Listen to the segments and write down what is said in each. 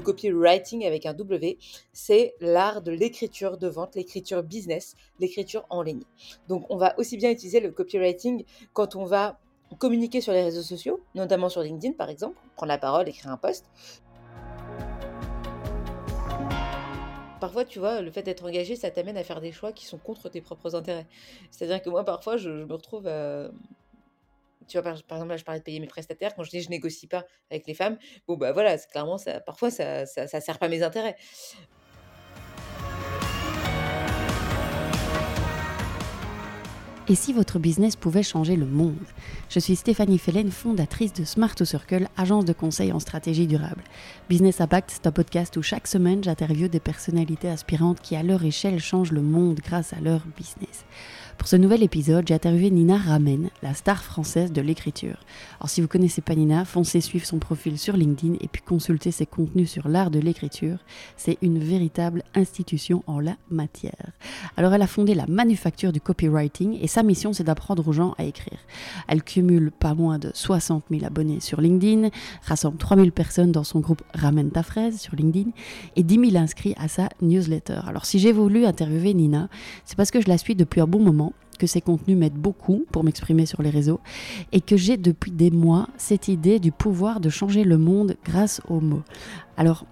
Copywriting avec un W, c'est l'art de l'écriture de vente, l'écriture business, l'écriture en ligne. Donc on va aussi bien utiliser le copywriting quand on va communiquer sur les réseaux sociaux, notamment sur LinkedIn par exemple, prendre la parole, écrire un post. Parfois, tu vois, le fait d'être engagé, ça t'amène à faire des choix qui sont contre tes propres intérêts. C'est-à-dire que moi, parfois, je, me retrouve à... Tu vois, par, exemple, là, je parlais de payer mes prestataires. Quand je dis je négocie pas avec les femmes, bon, bah voilà, clairement, parfois, ça, ça, ça sert pas mes intérêts. Et si votre business pouvait changer le monde? Je suis Stéphanie Fellen, fondatrice de Smart to Circle, agence de conseil en stratégie durable. Business Impact, c'est un podcast où chaque semaine j'interviewe des personnalités aspirantes qui à leur échelle changent le monde grâce à leur business. Pour ce nouvel épisode, j'ai interviewé Nina Ramen, la star française de l'écriture. Alors si vous connaissez pas Nina, foncez suivre son profil sur LinkedIn et puis consultez ses contenus sur l'art de l'écriture. C'est une véritable institution en la matière. Alors elle a fondé la manufacture du copywriting et sa mission c'est d'apprendre aux gens à écrire. Elle cumule pas moins de 60 000 abonnés sur LinkedIn, rassemble 3000 personnes dans son groupe Ramène ta fraise sur LinkedIn et 10 000 inscrits à sa newsletter. Alors si j'ai voulu interviewer Nina, c'est parce que je la suis depuis un bon moment que ces contenus m'aident beaucoup pour m'exprimer sur les réseaux et que j'ai depuis des mois cette idée du pouvoir de changer le monde grâce aux mots. Alors,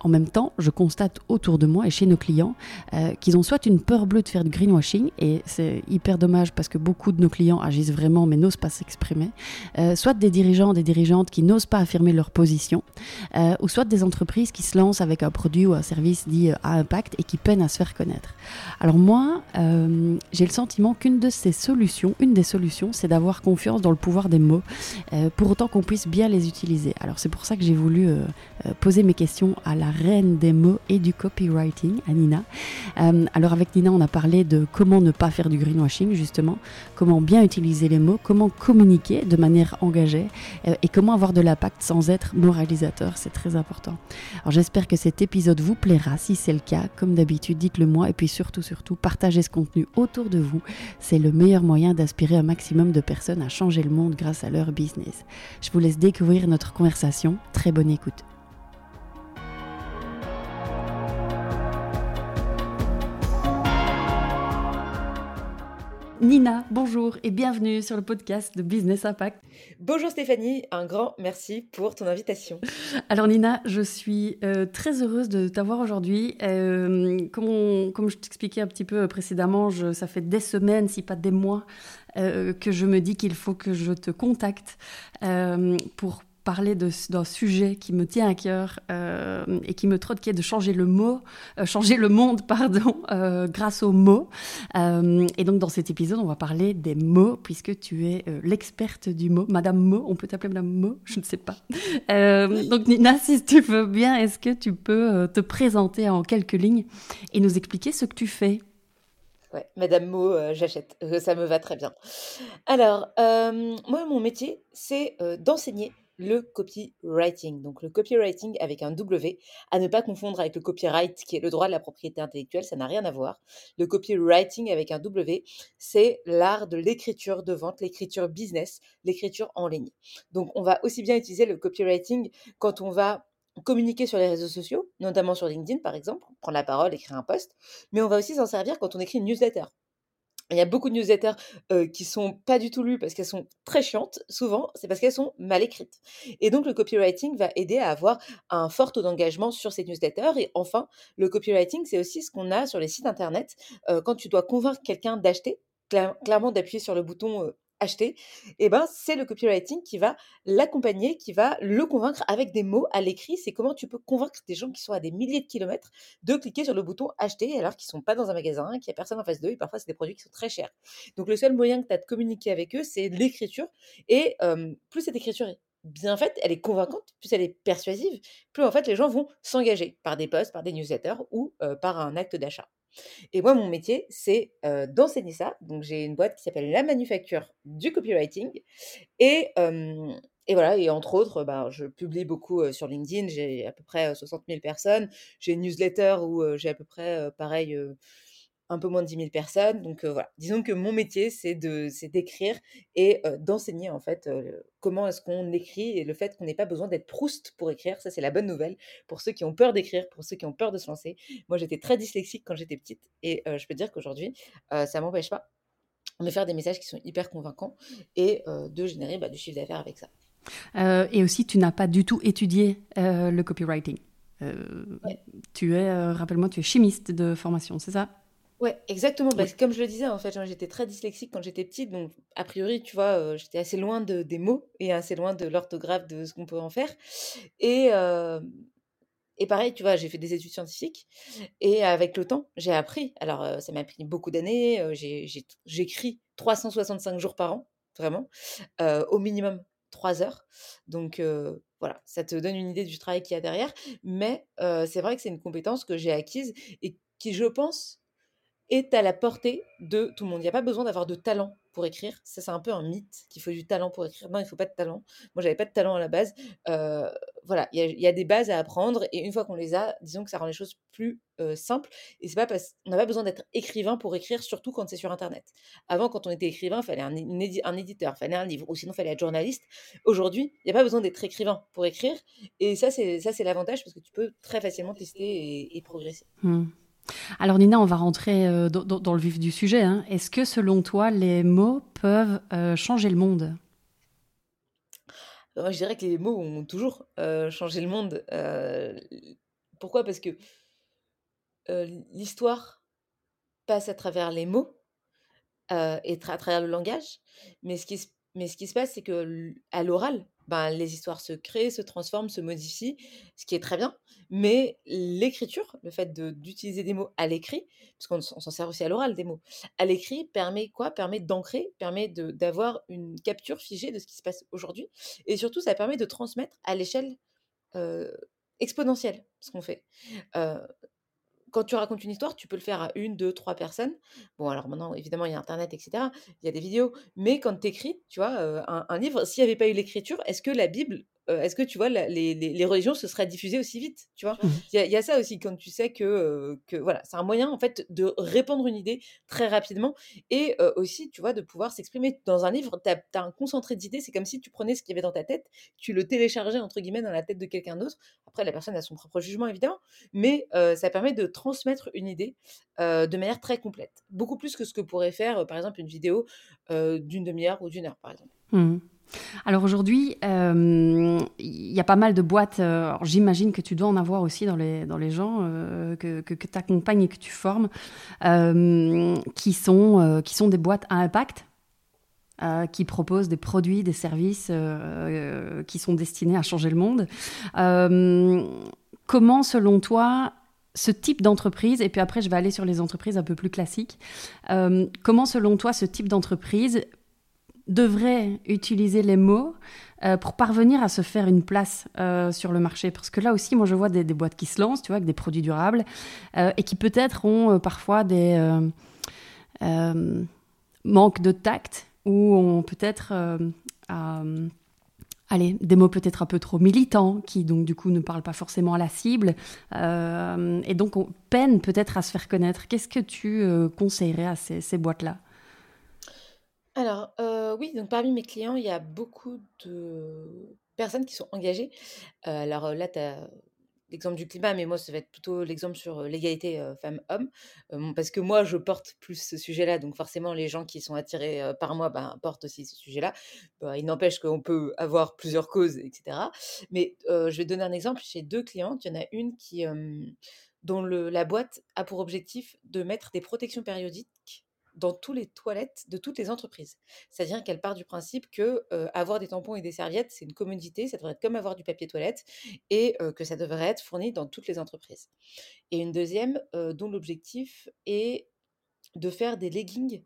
en même temps, je constate autour de moi et chez nos clients euh, qu'ils ont soit une peur bleue de faire du greenwashing, et c'est hyper dommage parce que beaucoup de nos clients agissent vraiment mais n'osent pas s'exprimer, euh, soit des dirigeants, des dirigeantes qui n'osent pas affirmer leur position, euh, ou soit des entreprises qui se lancent avec un produit ou un service dit à impact et qui peinent à se faire connaître. Alors moi, j'ai le sentiment qu'une de ces solutions, une des solutions, c'est d'avoir confiance dans le pouvoir des mots, pour autant qu'on puisse bien les utiliser. Alors c'est pour ça que j'ai voulu poser mes questions à la reine des mots et du copywriting, à Nina. Euh, alors avec Nina, on a parlé de comment ne pas faire du greenwashing, justement, comment bien utiliser les mots, comment communiquer de manière engagée euh, et comment avoir de l'impact sans être moralisateur, c'est très important. Alors j'espère que cet épisode vous plaira. Si c'est le cas, comme d'habitude, dites-le moi et puis surtout, surtout, partagez ce contenu autour de vous. C'est le meilleur moyen d'aspirer un maximum de personnes à changer le monde grâce à leur business. Je vous laisse découvrir notre conversation. Très bonne écoute. Nina, bonjour et bienvenue sur le podcast de Business Impact. Bonjour Stéphanie, un grand merci pour ton invitation. Alors Nina, je suis euh, très heureuse de t'avoir aujourd'hui. Euh, comme, je t'expliquais un petit peu précédemment, ça fait des semaines, si pas des mois, euh, que je me dis qu'il faut que je te contacte pour parler d'un sujet qui me tient à cœur euh, et qui me trotte, qui est de changer le mot, euh, changer le monde, pardon, euh, grâce aux mots. et donc dans cet épisode, on va parler des mots, puisque tu es l'experte du mot, Madame Mot. On peut t'appeler Madame Mot, je ne sais pas. donc Nina, si tu veux bien, est-ce que tu peux te présenter en quelques lignes et nous expliquer ce que tu fais? Ouais, Madame Mo, j'achète, ça me va très bien. Alors, moi, mon métier, c'est d'enseigner le copywriting. Donc le copywriting avec un W, à ne pas confondre avec le copyright qui est le droit de la propriété intellectuelle, ça n'a rien à voir. Le copywriting avec un W, c'est l'art de l'écriture de vente, l'écriture business, l'écriture en ligne. Donc on va aussi bien utiliser le copywriting quand on va communiquer sur les réseaux sociaux, notamment sur LinkedIn par exemple, prendre la parole, écrire un post, mais on va aussi s'en servir quand on écrit une newsletter. Il y a beaucoup de newsletters qui sont pas du tout lues parce qu'elles sont très chiantes. Souvent, c'est parce qu'elles sont mal écrites. Et donc, le copywriting va aider à avoir un fort taux d'engagement sur ces newsletters. Et enfin, le copywriting, c'est aussi ce qu'on a sur les sites internet quand tu dois convaincre quelqu'un d'acheter. Clairement, d'appuyer sur le bouton acheter, eh ben, c'est le copywriting qui va l'accompagner, qui va le convaincre avec des mots à l'écrit. C'est comment tu peux convaincre des gens qui sont à des milliers de kilomètres de cliquer sur le bouton acheter alors qu'ils ne sont pas dans un magasin, qu'il n'y a personne en face d'eux et parfois c'est des produits qui sont très chers. Donc le seul moyen que tu as de communiquer avec eux, c'est l'écriture. Et plus cette écriture est bien faite, elle est convaincante, plus elle est persuasive, plus en fait les gens vont s'engager par des posts, par des newsletters ou par un acte d'achat. Et moi, mon métier, c'est d'enseigner ça. Donc, j'ai une boîte qui s'appelle La Manufacture du Copywriting. Et, et voilà, et entre autres, bah, je publie beaucoup sur LinkedIn. J'ai à peu près 60 000 personnes. J'ai une newsletter où j'ai à peu près, pareil, un peu moins de 10 000 personnes. Donc voilà, disons que mon métier, c'est d'écrire et d'enseigner en fait comment est-ce qu'on écrit et le fait qu'on n'ait pas besoin d'être Proust pour écrire. Ça, c'est la bonne nouvelle pour ceux qui ont peur d'écrire, pour ceux qui ont peur de se lancer. Moi, j'étais très dyslexique quand j'étais petite et je peux dire qu'aujourd'hui, ça m'empêche pas de faire des messages qui sont hyper convaincants et de générer bah, du chiffre d'affaires avec ça. et aussi, tu n'as pas du tout étudié le copywriting. Tu es, rappelle-moi, tu es chimiste de formation, c'est ça? Ouais, exactement. Comme je le disais, en fait, j'étais très dyslexique quand j'étais petite, donc a priori, tu vois, j'étais assez loin de, des mots et assez loin de l'orthographe de ce qu'on peut en faire. Et, et pareil, tu vois, j'ai fait des études scientifiques et avec le temps, j'ai appris. Alors, ça m'a pris beaucoup d'années. J'écris 365 jours par an, vraiment, au minimum 3 heures. Donc, voilà, ça te donne une idée du travail qu'il y a derrière. Mais c'est vrai que c'est une compétence que j'ai acquise et qui, je pense, est à la portée de tout le monde. Il n'y a pas besoin d'avoir de talent pour écrire. Ça, c'est un peu un mythe qu'il faut du talent pour écrire. Non, il ne faut pas de talent. Moi, j'avais pas de talent à la base. Euh, voilà, il y, a des bases à apprendre et une fois qu'on les a, disons que ça rend les choses plus euh, simples. Et c'est pas parce qu'on n'a pas besoin d'être écrivain pour écrire, surtout quand c'est sur Internet. Avant, quand on était écrivain, il fallait un, éditeur, il fallait un livre, ou sinon il fallait être journaliste. Aujourd'hui, il n'y a pas besoin d'être écrivain pour écrire. Et ça, c'est ça, c'est l'avantage parce que tu peux très facilement tester et, progresser. Mmh. Alors Nina, on va rentrer euh, dans, le vif du sujet. Hein. Est-ce que selon toi, les mots peuvent euh, changer le monde? Moi, je dirais que les mots ont toujours euh, changé le monde. pourquoi? Parce que l'histoire passe à travers les mots et à travers le langage. Mais ce qui, mais ce qui se passe, c'est que à l'oral, ben, les histoires se créent, se transforment, se modifient, ce qui est très bien. Mais l'écriture, le fait d'utiliser des mots à l'écrit, parce qu'on s'en sert aussi à l'oral des mots, à l'écrit permet quoi? Permet d'ancrer, permet d'avoir une capture figée de ce qui se passe aujourd'hui. Et surtout, ça permet de transmettre à l'échelle exponentielle ce qu'on fait quand tu racontes une histoire, tu peux le faire à une, deux, trois personnes. Bon, alors maintenant, évidemment, il y a Internet, etc. Il y a des vidéos. Mais quand tu écris, tu vois, un, un livre, s'il n'y avait pas eu l'écriture, est-ce que la Bible est-ce que tu vois, les, religions se seraient diffusées aussi vite Tu vois, mmh. il y, a ça aussi quand tu sais que, que voilà, c'est un moyen en fait de répandre une idée très rapidement et aussi, tu vois, de pouvoir s'exprimer dans un livre. Tu as, un concentré d'idées. C'est comme si tu prenais ce qu'il y avait dans ta tête, tu le téléchargeais entre guillemets dans la tête de quelqu'un d'autre. Après, la personne a son propre jugement évidemment, mais ça permet de transmettre une idée de manière très complète, beaucoup plus que ce que pourrait faire, par exemple, une vidéo d'une demi-heure ou d'une heure, par exemple. Mmh. Alors aujourd'hui, euh, il y a pas mal de boîtes. Euh, j'imagine que tu dois en avoir aussi dans les, dans les gens euh, que, que, tu accompagnes et que tu formes, qui, sont, qui sont des boîtes à impact, qui proposent des produits, des services qui sont destinés à changer le monde. comment, selon toi, ce type d'entreprise, et puis après je vais aller sur les entreprises un peu plus classiques, comment selon toi ce type d'entreprise devrait utiliser les mots euh, pour parvenir à se faire une place euh, sur le marché. Parce que là aussi, moi, je vois des, boîtes qui se lancent, tu vois, avec des produits durables, euh, et qui peut-être ont parfois des manques de tact, ou ont peut-être... Allez, des mots peut-être un peu trop militants, qui donc du coup ne parlent pas forcément à la cible, et donc on peine peut-être à se faire connaître. Qu'est-ce que tu conseillerais à ces boîtes-là? Alors, oui, donc parmi mes clients, il y a beaucoup de personnes qui sont engagées. alors, là, tu as l'exemple du climat, mais moi, ça va être plutôt l'exemple sur, l'égalité, femmes-hommes. parce que moi, je porte plus ce sujet-là, donc forcément, les gens qui sont attirés, par moi, ben, portent aussi ce sujet-là. Bah, il n'empêche qu'on peut avoir plusieurs causes etc. Mais, je vais donner un exemple. Chez deux clientes, il y en a une qui, dont la boîte a pour objectif de mettre des protections périodiques dans toutes les toilettes de toutes les entreprises. C'est-à-dire qu'elle part du principe que avoir des tampons et des serviettes, c'est une commodité, ça devrait être comme avoir du papier toilette, et que ça devrait être fourni dans toutes les entreprises. Et une deuxième, dont l'objectif est de faire des leggings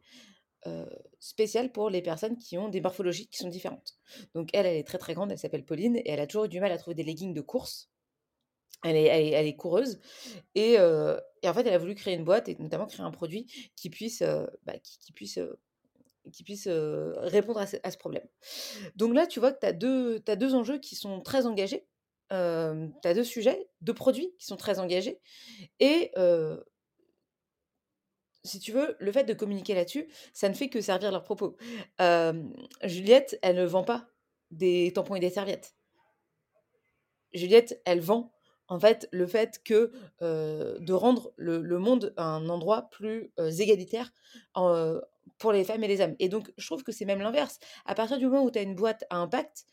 spéciales pour les personnes qui ont des morphologies qui sont différentes. Donc elle, elle est très très grande, elle s'appelle Pauline, et elle a toujours eu du mal à trouver des leggings de course elle est, elle est, coureuse. Et, en fait, elle a voulu créer une boîte et notamment créer un produit qui puisse, bah, qui, puisse, qui puisse répondre à ce, problème. Donc là, tu vois que tu deux, as deux enjeux qui sont très engagés. tu as deux sujets, deux produits qui sont très engagés. Et si tu veux, le fait de communiquer là-dessus, ça ne fait que servir leurs propos. Juliette, elle ne vend pas des tampons et des serviettes. Juliette, elle vend en fait le fait que de rendre le, monde un endroit plus égalitaire pour les femmes et les hommes. Et donc, je trouve que c'est même l'inverse. À partir du moment où tu as une boîte à impact,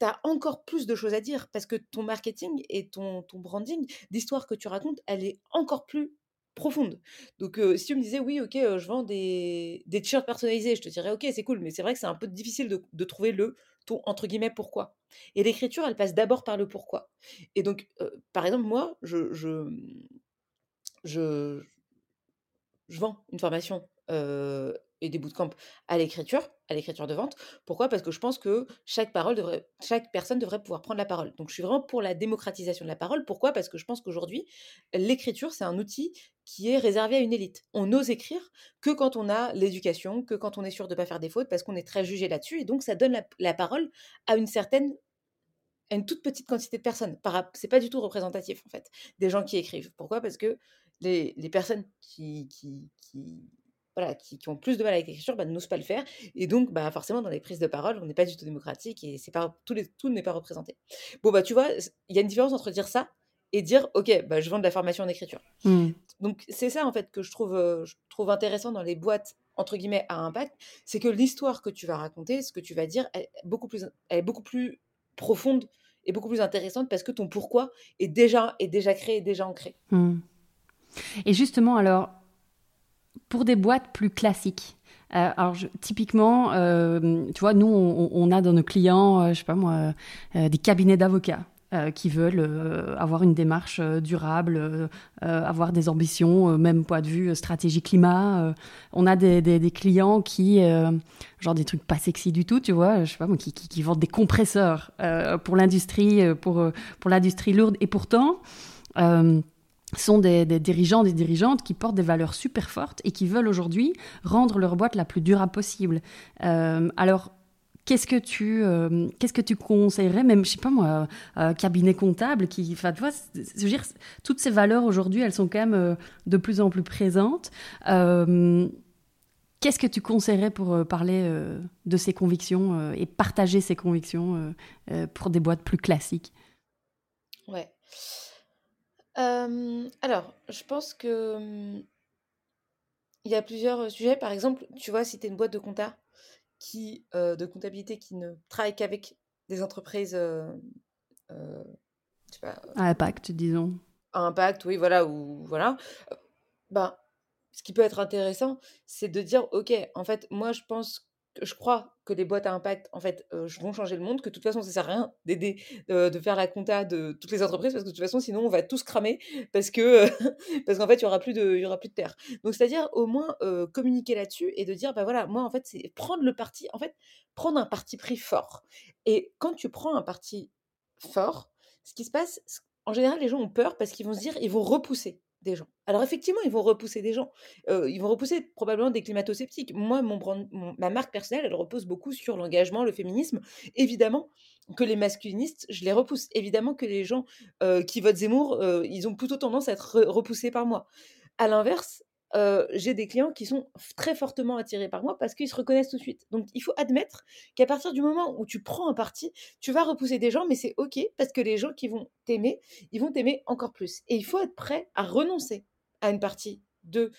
tu as encore plus de choses à dire parce que ton marketing et ton, branding, l'histoire que tu racontes, elle est encore plus profonde. Donc, si tu me disais, oui, ok, je vends des, t-shirts personnalisés, je te dirais, ok, c'est cool, mais c'est vrai que c'est un peu difficile de, trouver le entre guillemets, pourquoi. Et l'écriture, elle passe d'abord par le pourquoi. Et donc, par exemple, moi, je, je, je, je vends une formation et des bootcamps à l'écriture, à l'écriture de vente. Pourquoi? Parce que je pense que chaque parole devrait, chaque personne devrait pouvoir prendre la parole. Donc je suis vraiment pour la démocratisation de la parole. Pourquoi? Parce que je pense qu'aujourd'hui, l'écriture, c'est un outil qui est réservé à une élite. On n'ose écrire que quand on a l'éducation, que quand on est sûr de ne pas faire des fautes, parce qu'on est très jugé là-dessus. Et donc ça donne la, parole à une certaine à une toute petite quantité de personnes. C'est pas du tout représentatif, en fait, des gens qui écrivent. Pourquoi? Parce que les, personnes qui voilà, qui, ont plus de mal avec l'écriture bah, n'osent pas le faire. Et donc, bah, forcément, dans les prises de parole, on n'est pas du tout démocratique et c'est pas, tout, les, tout n'est pas représenté. Bon, bah, tu vois, il y a une différence entre dire ça et dire, OK, bah, je vends de la formation en écriture. Mmh. Donc, c'est ça, en fait, que je trouve, je trouve intéressant dans les boîtes, entre guillemets, à impact, c'est que l'histoire que tu vas raconter, ce que tu vas dire, elle, beaucoup plus, elle est beaucoup plus profonde et beaucoup plus intéressante parce que ton pourquoi est déjà, est déjà créé, déjà ancré. Mmh. Et justement, alors, pour des boîtes plus classiques, euh, alors, typiquement, euh, tu vois, nous, on, a dans nos clients, euh, je sais pas moi, des cabinets d'avocats. qui veulent avoir une démarche durable, avoir des ambitions, même point de vue stratégie climat. on a des, clients qui, genre des trucs pas sexy du tout, tu vois, je sais pas moi, qui, qui, qui vendent des compresseurs pour l'industrie, pour, pour l'industrie lourde. Et pourtant, sont des, dirigeants, des dirigeantes qui portent des valeurs super fortes et qui veulent aujourd'hui rendre leur boîte la plus durable possible. Euh, alors, qu'est-ce que tu euh, qu'est-ce que tu conseillerais même je sais pas moi euh, cabinet comptable qui enfin tu vois je veux dire toutes ces valeurs aujourd'hui elles sont quand même de plus en plus présentes. Qu'est-ce que tu conseillerais pour parler de ces convictions et partager ces convictions pour des boîtes plus classiques? Ouais alors, je pense que, il y a plusieurs, sujets. Par exemple, tu vois, si tu es une boîte de compta qui, de comptabilité qui ne travaille qu'avec des entreprises, À impact, disons. à impact, oui, voilà, ou voilà, ben, ce qui peut être intéressant, c'est de dire: «OK, en fait, moi, je pense je crois que les boîtes à impact, en fait, vont changer le monde, que de toute façon, ça sert à rien d'aider, de faire la compta de toutes les entreprises, parce que de toute façon, sinon, on va tous cramer, parce que parce qu'en fait, il y aura plus de, y aura plus de terre. Donc, c'est-à-dire au moins communiquer là-dessus et de dire, bah voilà, moi, en fait, c'est prendre le parti, en fait, prendre un parti pris fort. Et quand tu prends un parti fort, ce qui se passe, en général, les gens ont peur parce qu'ils vont se dire, ils vont repousser Alors effectivement, ils vont repousser des gens. ils vont repousser probablement des climato-sceptiques. Moi, mon, ma marque personnelle, elle repose beaucoup sur l'engagement, le féminisme. Évidemment que les masculinistes, je les repousse. Évidemment que les gens qui votent Zemmour, ils ont plutôt tendance à être repoussés par moi. À l'inverse, j'ai des clients qui sont très fortement attirés par moi parce qu'ils se reconnaissent tout de suite. Donc il faut admettre qu'à partir du moment où tu prends un parti, tu vas repousser des gens, mais c'est OK parce que les gens qui vont t'aimer, ils vont t'aimer encore plus. Et il faut être prêt à renoncer à une partie de,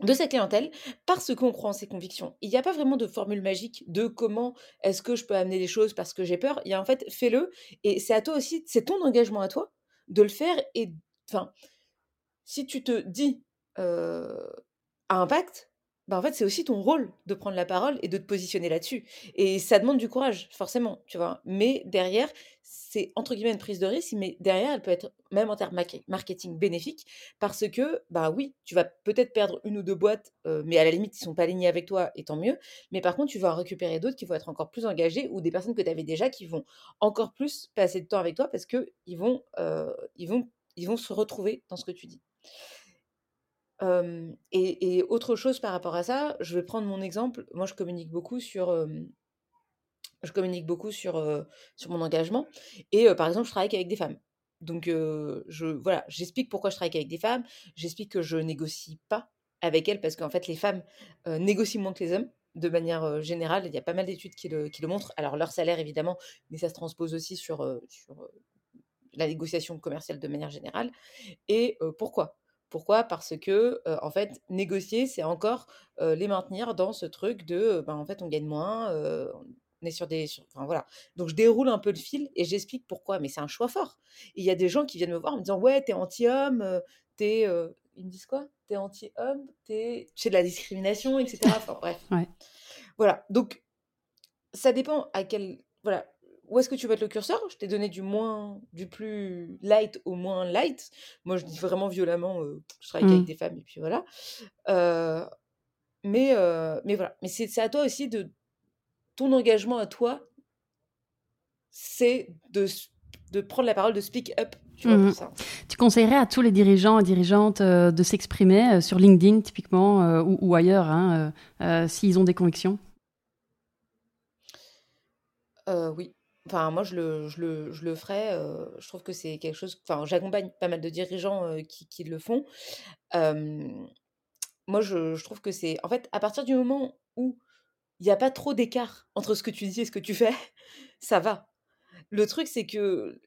de sa clientèle parce qu'on croit en ses convictions. Il n'y a pas vraiment de formule magique de comment est-ce que je peux amener les choses parce que j'ai peur. Il y a en fait, fais-le. Et c'est à toi aussi, c'est ton engagement à toi de le faire. Et enfin, si tu te dis à impact, bah, en fait, c'est aussi ton rôle de prendre la parole et de te positionner là-dessus. Et ça demande du courage, forcément, tu vois? Mais derrière, c'est entre guillemets une prise de risque, mais derrière, elle peut être, même en termes marketing, bénéfique, parce que, bah oui, tu vas peut-être perdre une ou deux boîtes, mais à la limite, ils sont pas alignés avec toi, et tant mieux. Mais par contre, tu vas en récupérer d'autres qui vont être encore plus engagés, ou des personnes que tu avais déjà qui vont encore plus passer de temps avec toi, parce qu'ils vont, ils vont, ils vont se retrouver dans ce que tu dis et autre chose par rapport à ça, je vais prendre mon exemple. Moi, je communique beaucoup sur, je communique beaucoup sur, sur mon engagement et par exemple, je travaille avec des femmes. Donc je voilà, j'explique pourquoi je travaille avec des femmes, j'explique que je négocie pas avec elles parce qu'en fait, les femmes négocient moins que les hommes de manière générale. Il y a pas mal d'études qui le, qui le, montrent. Alors, leur salaire, évidemment, mais ça se transpose aussi sur, sur la négociation commerciale de manière générale. Et pourquoi? Pourquoi? Parce que, en fait, négocier, c'est encore les maintenir dans ce truc de, ben, en fait, on gagne moins, on est sur des. enfin, voilà. Donc, je déroule un peu le fil et j'explique pourquoi. Mais c'est un choix fort. Il y a des gens qui viennent me voir en me disant Ouais, t'es anti-homme, t'es. ils me disent quoi? T'es anti-homme, t'es. Tu de la discrimination, etc. Enfin, bref. Voilà. Donc, ça dépend à quel. Voilà où est-ce que tu vas mettre le curseur? Je t'ai donné du moins, du plus light au moins light. Moi, je dis vraiment violemment, je travaille avec mmh. des femmes et puis voilà. mais, mais voilà. Mais c'est à toi aussi de ton engagement à toi, c'est de, de prendre la parole, de speak up. Tu, vois, mmh ça. tu conseillerais à tous les dirigeants et dirigeantes de s'exprimer sur LinkedIn typiquement ou, ou, ailleurs, hein, s'ils ont des convictions? Oui, Enfin, moi, je le, je le, je le ferais. je trouve que c'est quelque chose. Enfin, j'accompagne pas mal de dirigeants qui, qui le font. moi, je, je trouve que c'est. En fait, à partir du moment où il n'y a pas trop d'écart entre ce que tu dis et ce que tu fais, ça va. Le truc, c'est que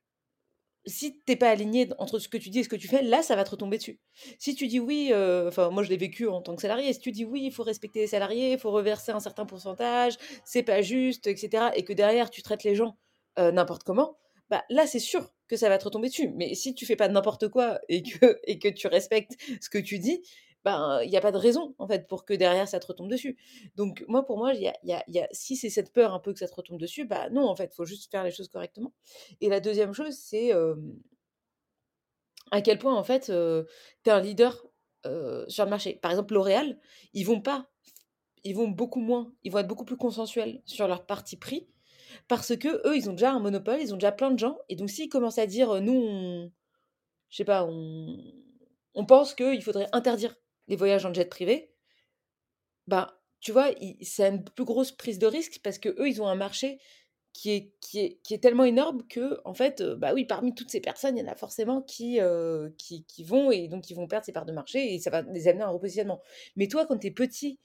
si t'es pas aligné entre ce que tu dis et ce que tu fais, là, ça va te retomber dessus. Si tu dis oui, enfin, moi, je l'ai vécu en tant que salarié. Si tu dis oui, il faut respecter les salariés, il faut reverser un certain pourcentage, c'est pas juste, etc. Et que derrière, tu traites les gens n'importe comment, bah là c'est sûr que ça va te retomber dessus. Mais si tu fais pas n'importe quoi et que, et que tu respectes ce que tu dis, ben il n'y a pas de raison en fait pour que derrière ça te retombe dessus. Donc moi pour moi, y a, y a, si c'est cette peur un peu que ça te retombe dessus, bah non en fait, il faut juste faire les choses correctement. Et la deuxième chose, c'est à quel point en fait tu es un leader sur le marché. Par exemple, L'Oréal, ils vont pas, ils vont beaucoup moins, ils vont être beaucoup plus consensuels sur leur parti pris parce que eux, ils ont déjà un monopole, ils ont déjà plein de gens. Et donc, s'ils commencent à dire, nous, on, je sais pas, on, on pense qu'il faudrait interdire les voyages en jet privé, bah, tu vois, c'est une plus grosse prise de risque parce que eux, ils ont un marché qui est, qui est, qui est tellement énorme que, en fait, bah oui, parmi toutes ces personnes, il y en a forcément qui, qui, qui, vont et donc qui vont perdre ces parts de marché et ça va les amener à un repositionnement. Mais toi, quand tu es petit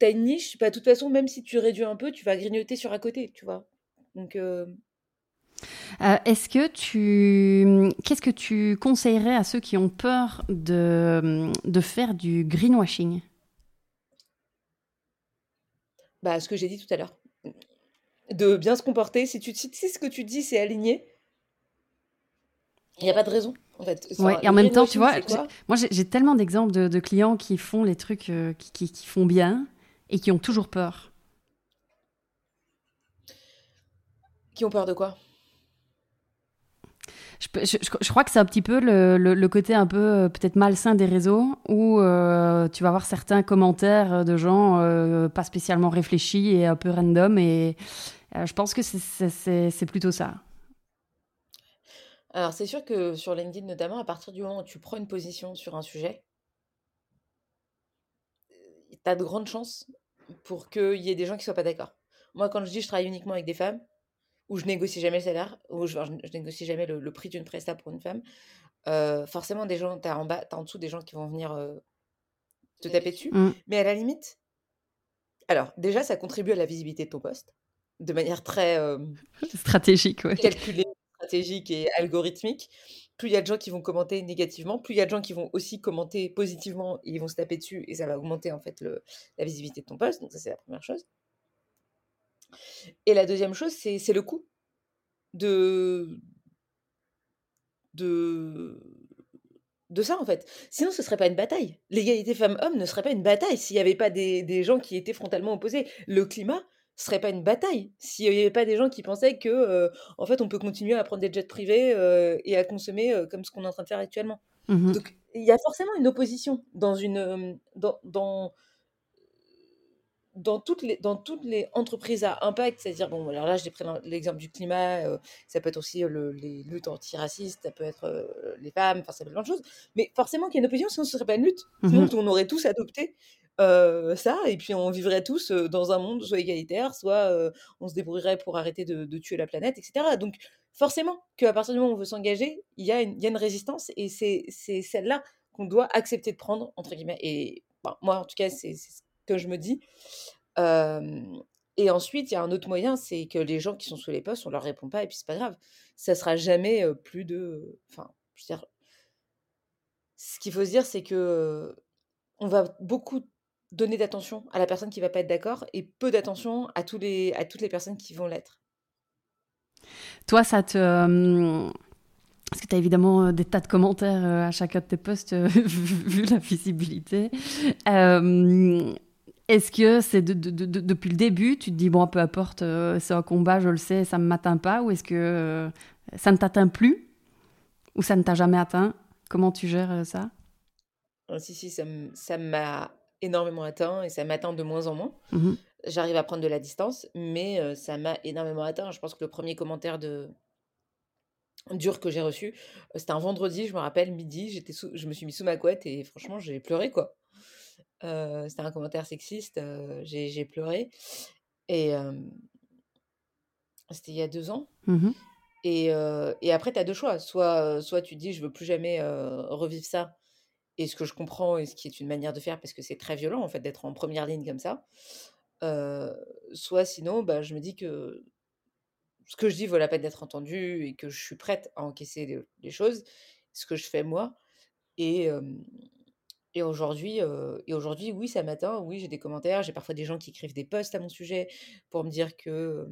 t'as une niche, bah, de toute façon, même si tu réduis un peu, tu vas grignoter sur à côté, tu vois? Donc. Euh euh, est-ce que tu. Qu'est-ce que tu conseillerais à ceux qui ont peur de, de faire du greenwashing? Bah, Ce que j'ai dit tout à l'heure. De bien se comporter. Si, tu, si ce que tu dis, c'est aligné, il n'y a pas de raison. En fait. ouais, et en même temps, tu vois, moi j'ai tellement d'exemples de, de, clients qui font les trucs euh, qui, qui, qui, font bien et qui ont toujours peur Qui ont peur de quoi? Je, je, je, crois que c'est un petit peu le, le, côté un peu euh, peut-être malsain des réseaux où euh, tu vas avoir certains commentaires de gens euh, pas spécialement réfléchis et un peu random et je pense que c'est plutôt ça. Alors c'est sûr que sur LinkedIn notamment, à partir du moment où tu prends une position sur un sujet, tu as de grandes chances pour qu'il y ait des gens qui soient pas d'accord. Moi, quand je dis je travaille uniquement avec des femmes, ou je négocie jamais le salaire, ou je, je négocie jamais le, prix d'une presta pour une femme, euh, forcément, des gens, tu as en bas, as en dessous des gens qui vont venir euh, te taper dessus. Mmh. Mais à la limite, alors déjà, ça contribue à la visibilité de ton poste, de manière très euh, stratégique, ouais. calculée, stratégique et algorithmique plus il y a de gens qui vont commenter négativement, plus il y a de gens qui vont aussi commenter positivement ils vont se taper dessus et ça va augmenter en fait la visibilité de ton poste. Donc ça c'est la première chose. Et la deuxième chose, c'est le coût de, de, ça en fait. Sinon ce serait pas une bataille. L'égalité femmes-hommes ne serait pas une bataille s'il n'y avait pas des gens qui étaient frontalement opposés. Le climat, ce serait pas une bataille s'il n'y avait pas des gens qui pensaient que euh, en fait on peut continuer à prendre des jets privés euh, et à consommer euh, comme ce qu'on est en train de faire actuellement. Mmh Donc il y a forcément une opposition dans une dans, dans dans toutes les, dans toutes les entreprises à impact, c'est-à-dire, bon, alors là, j'ai pris l'exemple du climat, ça peut être aussi les luttes antiracistes, ça peut être les femmes, enfin, ça peut être plein de choses. Mais forcément qu'il y a une opposition, sinon ce ne serait pas une lutte. Sinon, mmh on aurait tous adopté ça, et puis on vivrait tous dans un monde soit égalitaire, soit on se débrouillerait pour arrêter de, tuer la planète, etc. Donc forcément qu'à partir du moment où on veut s'engager, il y, a une, résistance, et c'est celle-là qu'on doit accepter de prendre, entre guillemets. Et moi, en tout cas, c'est ce que je me dis. et ensuite, il y a un autre moyen, c'est que les gens qui sont sous les postes, on leur répond pas et puis c'est pas grave. Ça sera jamais plus de. Enfin, je veux dire. Ce qu'il faut se dire, c'est que on va beaucoup donner d'attention à la personne qui va pas être d'accord et peu d'attention à, tous les, à toutes les personnes qui vont l'être. Toi, ça te. Parce que tu as évidemment des tas de commentaires à chacun de tes posts, vu la visibilité. Est-ce que c'est depuis le début, tu te dis, bon, peu importe, c'est un combat, je le sais, ça ne m'atteint pas, ou est-ce que ça ne t'atteint plus, ou ça ne t'a jamais atteint? Comment tu gères ça? Oh, Si, si, ça m'a énormément atteint et ça m'atteint de moins en moins. Mmh J'arrive à prendre de la distance, mais ça m'a énormément atteint. Je pense que le premier commentaire de dur que j'ai reçu, c'était un vendredi, je me rappelle, midi, j'étais je me suis mis sous ma couette et franchement, j'ai pleuré, quoi. c'était un commentaire sexiste, j'ai pleuré. Et c'était il y a deux ans. Mmh et, et, après, tu as deux choix. Soit, soit tu dis, je veux plus jamais revivre ça et ce que je comprends et ce qui est une manière de faire parce que c'est très violent en fait d'être en première ligne comme ça. soit sinon, bah, je me dis que ce que je dis vaut la peine d'être entendu et que je suis prête à encaisser les, choses, ce que je fais moi. Et, et aujourd'hui, et aujourd'hui, oui, ça m'atteint. Oui, j'ai des commentaires. J'ai parfois des gens qui écrivent des posts à mon sujet pour me dire que.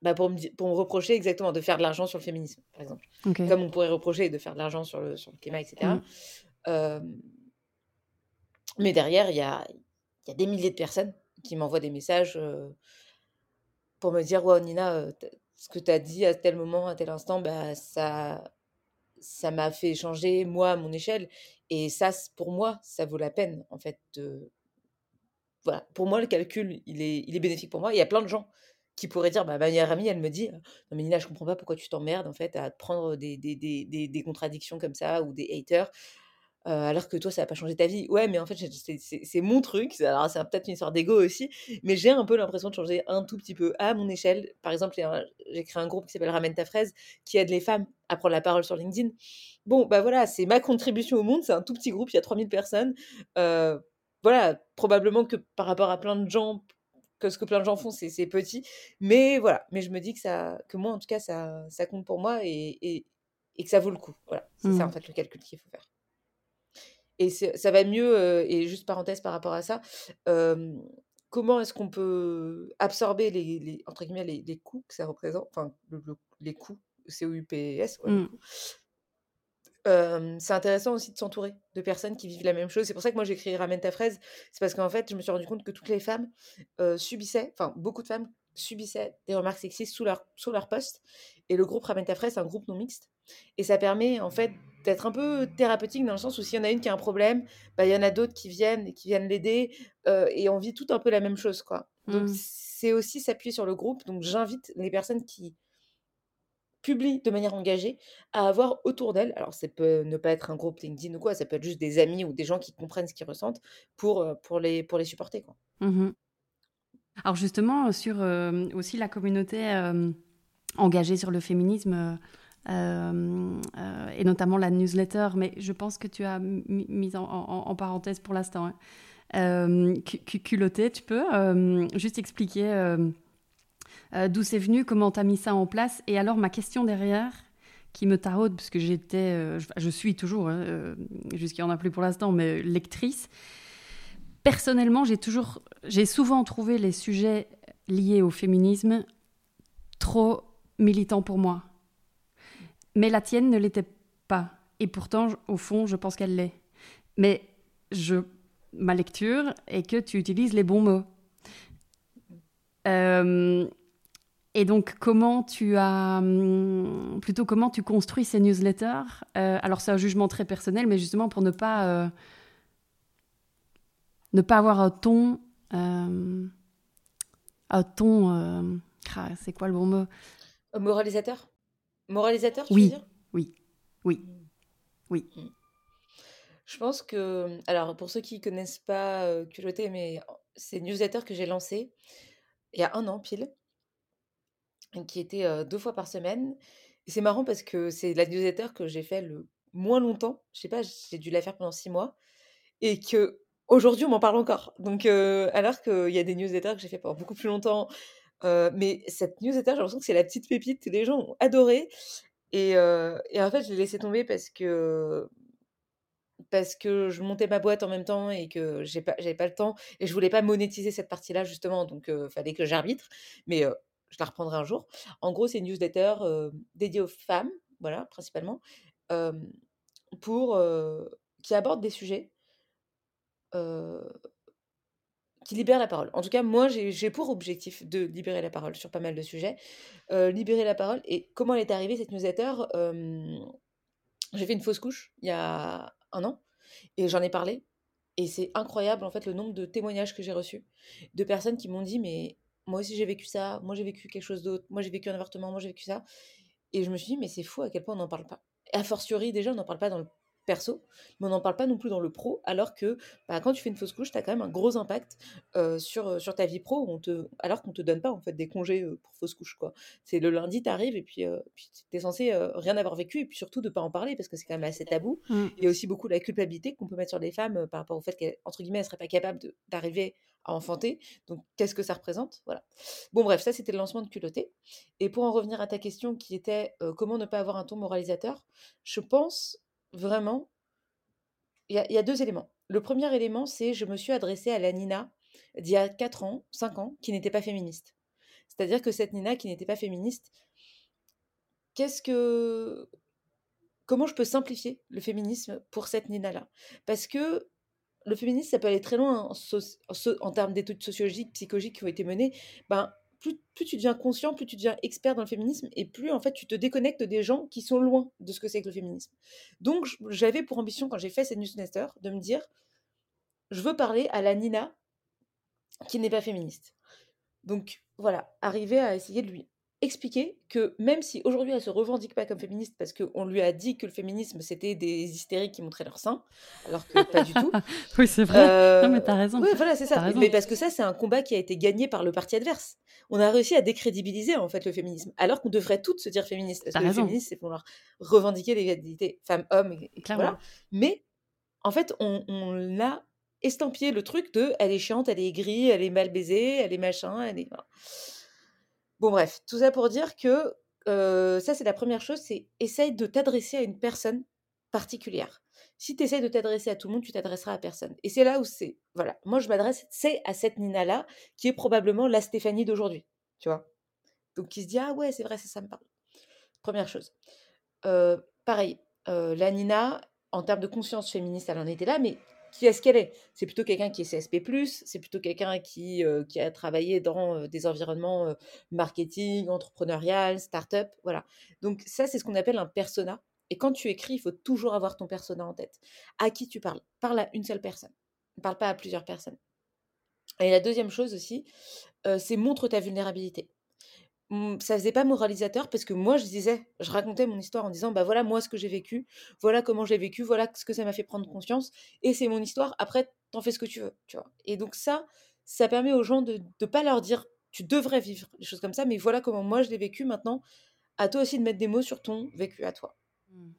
Bah pour, me, pour me reprocher exactement de faire de l'argent sur le féminisme, par exemple. Comme on pourrait reprocher de faire de l'argent sur le, sur le climat, etc mais derrière, il y a, y a, des milliers de personnes qui m'envoient des messages pour me dire Ouais, Nina, ce que tu as dit à tel moment, à tel instant, bah, ça ça m'a fait changer, moi, à mon échelle. Et ça, pour moi, ça vaut la peine, en fait. Voilà. Pour moi, le calcul, il est, il est bénéfique pour moi. Il y a plein de gens qui pourraient dire, bah, ma meilleure amie, elle me dit, non mais Nina, je comprends pas pourquoi tu t'emmerdes en fait à prendre des, des, des, des, contradictions comme ça ou des haters alors que toi, ça n'a pas changé ta vie. Ouais, mais en fait, c'est mon truc. Alors, c'est peut-être une histoire d'ego aussi, mais j'ai un peu l'impression de changer un tout petit peu à mon échelle. Par exemple, j'ai créé un groupe qui s'appelle Ramène ta fraise, qui aide les femmes à prendre la parole sur LinkedIn. Bon, bah voilà, c'est ma contribution au monde. C'est un tout petit groupe, il y a 3000 personnes. voilà, probablement que par rapport à plein de gens, que ce que plein de gens font, c'est petit. Mais voilà, mais je me dis que, ça, que moi, en tout cas, ça, ça compte pour moi et, et, que ça vaut le coup. Voilà, c'est ça, en mmh. fait, le calcul qu'il faut faire. Et ça va mieux, et juste parenthèse par rapport à ça, comment est-ce qu'on peut absorber les, les entre guillemets, les, les, coûts que ça représente, enfin, les coûts, C-O-U-P-S, mmh. c'est intéressant aussi de s'entourer de personnes qui vivent la même chose. C'est pour ça que moi j'ai créé Ramène ta fraise. C'est parce qu'en fait, je me suis rendu compte que toutes les femmes subissaient, enfin beaucoup de femmes subissaient des remarques sexistes sous leur, sous leur poste. Et le groupe Ramène ta fraise, c'est un groupe non mixte. Et ça permet en fait d'être un peu thérapeutique dans le sens où s'il y en a une qui a un problème, bah, il y en a d'autres qui viennent et qui viennent l'aider et on vit tout un peu la même chose quoi. Donc mmh. c'est aussi s'appuyer sur le groupe. Donc j'invite les personnes qui publient de manière engagée à avoir autour d'elles, alors ça peut ne pas être un groupe LinkedIn ou quoi, ça peut être juste des amis ou des gens qui comprennent ce qu'ils ressentent pour, pour, les, pour les supporter quoi. Mmh alors justement sur aussi la communauté engagée sur le féminisme euh, euh, et notamment la newsletter, mais je pense que tu as mis en, parenthèse pour l'instant. Hein. Euh, culotté, tu peux juste expliquer d'où c'est venu, comment tu as mis ça en place, et alors ma question derrière qui me taraude, parce que j'étais, je, suis toujours, hein, jusqu'il n'y en a plus pour l'instant, mais lectrice. Personnellement, j'ai toujours, j'ai souvent trouvé les sujets liés au féminisme trop militants pour moi. Mais la tienne ne l'était pas. Et pourtant, au fond, je pense qu'elle l'est. Mais je, ma lecture est que tu utilises les bons mots. Euh, et donc, comment tu as. Hum, plutôt, comment tu construis ces newsletters? Euh, Alors, c'est un jugement très personnel, mais justement pour ne pas. Euh, ne pas avoir un ton. un ton. Ah, c'est quoi le bon mot? Moralisateur Moralisateur, tu oui, veux dire? Oui, oui, oui. Mmh. Je pense que, alors pour ceux qui connaissent pas euh, Culotté, mais c'est newsletter que j'ai lancé il y a un an pile, qui était deux fois par semaine. Et c'est marrant parce que c'est la newsletter que j'ai fait le moins longtemps. Je sais pas, j'ai dû la faire pendant six mois. Et que aujourd'hui, on m'en parle encore. Donc, alors qu'il y a des newsletters que j'ai fait pendant beaucoup plus longtemps. Mais cette newsletter, j'ai l'impression que c'est la petite pépite. Les gens ont adoré. Et, et en fait, je l'ai laissé tomber parce que parce que je montais ma boîte en même temps et que j'ai pas, j'avais pas le temps et je voulais pas monétiser cette partie-là justement, donc il fallait que j'arbitre. Mais je la reprendrai un jour. En gros, c'est une newsletter dédiée aux femmes, voilà, principalement, pour qui aborde des sujets qui libèrent la parole. En tout cas, moi, j'ai pour objectif de libérer la parole sur pas mal de sujets. libérer la parole et comment elle est arrivée cette newsletter J'ai fait une fausse couche il y a un an, et j'en ai parlé. Et c'est incroyable, en fait, le nombre de témoignages que j'ai reçus de personnes qui m'ont dit, mais moi aussi j'ai vécu ça, moi j'ai vécu quelque chose d'autre, moi j'ai vécu un avortement, moi j'ai vécu ça. Et je me suis dit, mais c'est fou à quel point on n'en parle pas. Et a fortiori, déjà, on n'en parle pas dans le perso, mais on n'en parle pas non plus dans le pro, alors que bah, quand tu fais une fausse couche, tu as quand même un gros impact sur, sur ta vie pro, on te, alors qu'on te donne pas en fait des congés pour fausse couche. quoi. C'est le lundi, tu arrives et puis, puis tu es censé rien avoir vécu et puis surtout de pas en parler parce que c'est quand même assez tabou. Mmh. Il y a aussi beaucoup la culpabilité qu'on peut mettre sur les femmes par rapport au fait qu'elles, guillemets, elles seraient pas capables d'arriver à enfanter. Donc, qu'est-ce que ça représente? Voilà. Bon, bref, ça, c'était le lancement de culotté. Et pour en revenir à ta question qui était comment ne pas avoir un ton moralisateur, je pense vraiment, il y, a deux éléments. Le premier élément, c'est je me suis adressée à la Nina d'il y a 4 ans, 5 ans, qui n'était pas féministe. C'est-à-dire que cette Nina qui n'était pas féministe, qu'est-ce que. Comment je peux simplifier le féminisme pour cette Nina-là? Parce que le féminisme, ça peut aller très loin en, en termes d'études sociologiques, psychologiques qui ont été menées. Ben, plus, tu deviens conscient, plus tu deviens expert dans le féminisme, et plus en fait tu te déconnectes des gens qui sont loin de ce que c'est que le féminisme. Donc j'avais pour ambition, quand j'ai fait cette newsletter, de me dire, je veux parler à la Nina qui n'est pas féministe. Donc voilà, arriver à essayer de lui expliquer que même si aujourd'hui elle se revendique pas comme féministe parce qu'on lui a dit que le féminisme c'était des hystériques qui montraient leur sein, alors que pas du tout. oui, c'est vrai. Non, mais t'as raison. Oui, voilà, c'est ça. Mais parce que ça, c'est un combat qui a été gagné par le parti adverse. On a réussi à décrédibiliser en fait le féminisme, alors qu'on devrait toutes se dire féministes. Parce que le féminisme, c'est pour leur revendiquer l'égalité femmes-hommes. Voilà. Mais en fait, on, on a estampillé le truc de elle est chiante, elle est aigrie, elle est mal baisée, elle est machin, elle est. Bon, bref, tout ça pour dire que ça, c'est la première chose, c'est essaye de t'adresser à une personne particulière. Si tu essayes de t'adresser à tout le monde, tu t'adresseras à personne. Et c'est là où c'est. Voilà, moi, je m'adresse, c'est à cette Nina-là, qui est probablement la Stéphanie d'aujourd'hui. Tu vois? Donc, qui se dit, ah ouais, c'est vrai, ça, ça me parle. Première chose. pareil, la Nina, en termes de conscience féministe, elle en était là, mais qui est-ce qu'elle est C'est plutôt quelqu'un qui est CSP+, c'est plutôt quelqu'un qui, qui a travaillé dans des environnements marketing, entrepreneurial, start-up, voilà. Donc ça, c'est ce qu'on appelle un persona. Et quand tu écris, il faut toujours avoir ton persona en tête. À qui tu parles? Parle à une seule personne. Ne parle pas à plusieurs personnes. Et la deuxième chose aussi, c'est montre ta vulnérabilité. Ça faisait pas moralisateur parce que moi je disais, je racontais mon histoire en disant bah voilà moi ce que j'ai vécu, voilà comment j'ai vécu, voilà ce que ça m'a fait prendre conscience et c'est mon histoire. Après t'en fais ce que tu veux. Et donc ça, ça permet aux gens de ne pas leur dire tu devrais vivre des choses comme ça, mais voilà comment moi je l'ai vécu. Maintenant, à toi aussi de mettre des mots sur ton vécu à toi. Mmh.